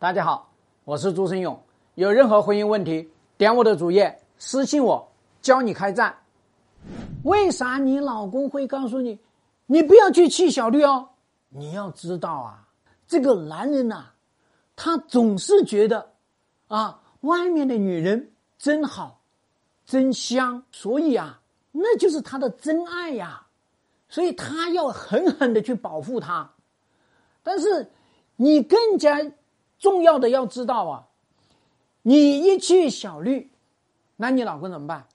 大家好，我是朱生勇。有任何婚姻问题，点我的主页私信我，教你开战。为啥你老公会告诉你，你不要去气小绿哦？你要知道啊，这个男人呐，他总是觉得啊，外面的女人真好，真香，所以啊，那就是他的真爱呀，所以他要狠狠的去保护她。但是你更加。重要的要知道啊，你一去小绿，那你老公怎么办？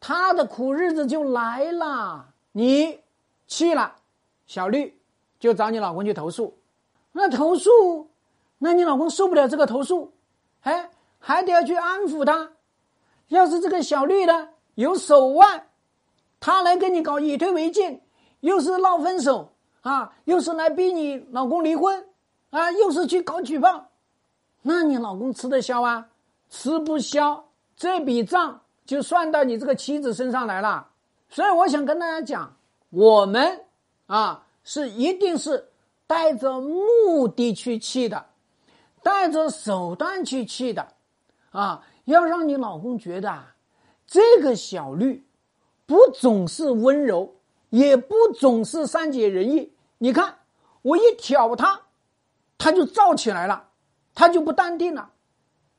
他的苦日子就来了。你去了，小绿就找你老公去投诉。那投诉，那你老公受不了这个投诉，哎，还得要去安抚他。要是这个小绿呢有手腕，他来跟你搞以退为进，又是闹分手啊，又是来逼你老公离婚啊，又是去搞举报。那你老公吃得消啊？吃不消，这笔账就算到你这个妻子身上来了。所以我想跟大家讲，我们啊是一定是带着目的去气的，带着手段去气的，啊，要让你老公觉得啊，这个小绿不总是温柔，也不总是善解人意。你看我一挑他，他就燥起来了。他就不淡定了，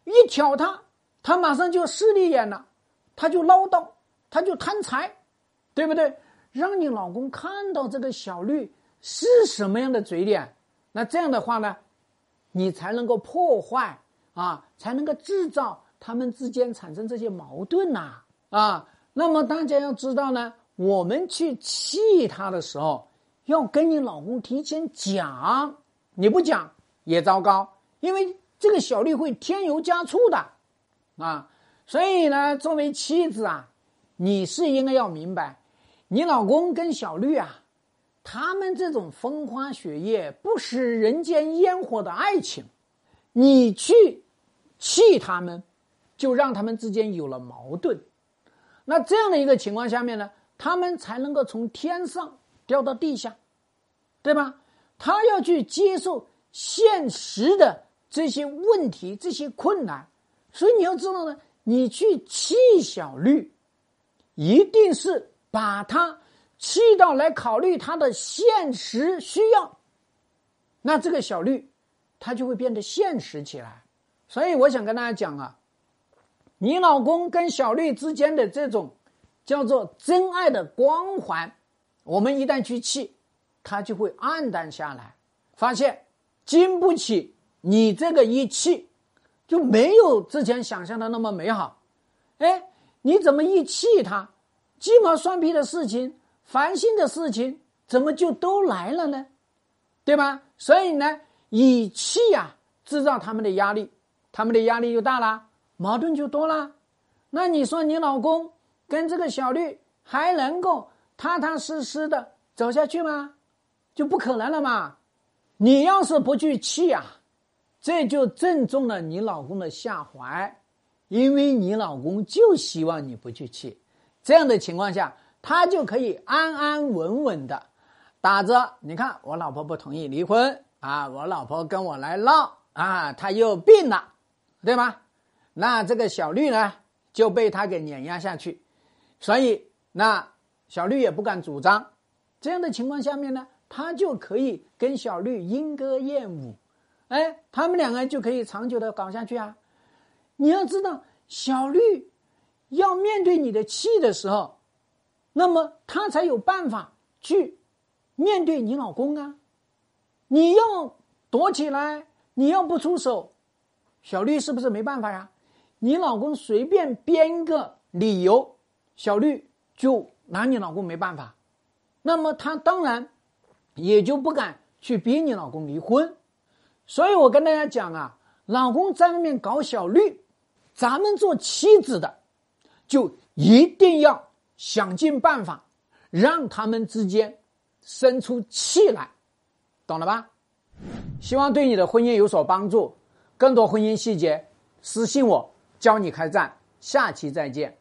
一挑他，他马上就势利眼了，他就唠叨，他就贪财，对不对？让你老公看到这个小绿是什么样的嘴脸，那这样的话呢，你才能够破坏啊，才能够制造他们之间产生这些矛盾呐啊。那么大家要知道呢，我们去气他的时候，要跟你老公提前讲，你不讲也糟糕。因为这个小绿会添油加醋的，啊，所以呢，作为妻子啊，你是应该要明白，你老公跟小绿啊，他们这种风花雪月、不食人间烟火的爱情，你去气他们，就让他们之间有了矛盾。那这样的一个情况下面呢，他们才能够从天上掉到地下，对吧？他要去接受现实的。这些问题，这些困难，所以你要知道呢，你去气小绿，一定是把他气到来考虑他的现实需要，那这个小绿，他就会变得现实起来。所以我想跟大家讲啊，你老公跟小绿之间的这种叫做真爱的光环，我们一旦去气，他就会暗淡下来，发现经不起。你这个一气，就没有之前想象的那么美好，哎，你怎么一气他，鸡毛蒜皮的事情、烦心的事情，怎么就都来了呢？对吧？所以呢，以气呀制造他们的压力，他们的压力就大了，矛盾就多了。那你说你老公跟这个小绿还能够踏踏实实的走下去吗？就不可能了嘛！你要是不去气呀。这就正中了你老公的下怀，因为你老公就希望你不去气，这样的情况下，他就可以安安稳稳的打着。你看，我老婆不同意离婚啊，我老婆跟我来闹啊，他又病了，对吗？那这个小绿呢就被他给碾压下去，所以那小绿也不敢主张。这样的情况下面呢，他就可以跟小绿莺歌燕舞。哎，他们两个就可以长久的搞下去啊！你要知道，小绿要面对你的气的时候，那么他才有办法去面对你老公啊！你要躲起来，你要不出手，小绿是不是没办法呀？你老公随便编个理由，小绿就拿你老公没办法，那么他当然也就不敢去逼你老公离婚。所以我跟大家讲啊，老公在外面搞小绿，咱们做妻子的，就一定要想尽办法，让他们之间生出气来，懂了吧？希望对你的婚姻有所帮助。更多婚姻细节，私信我，教你开战。下期再见。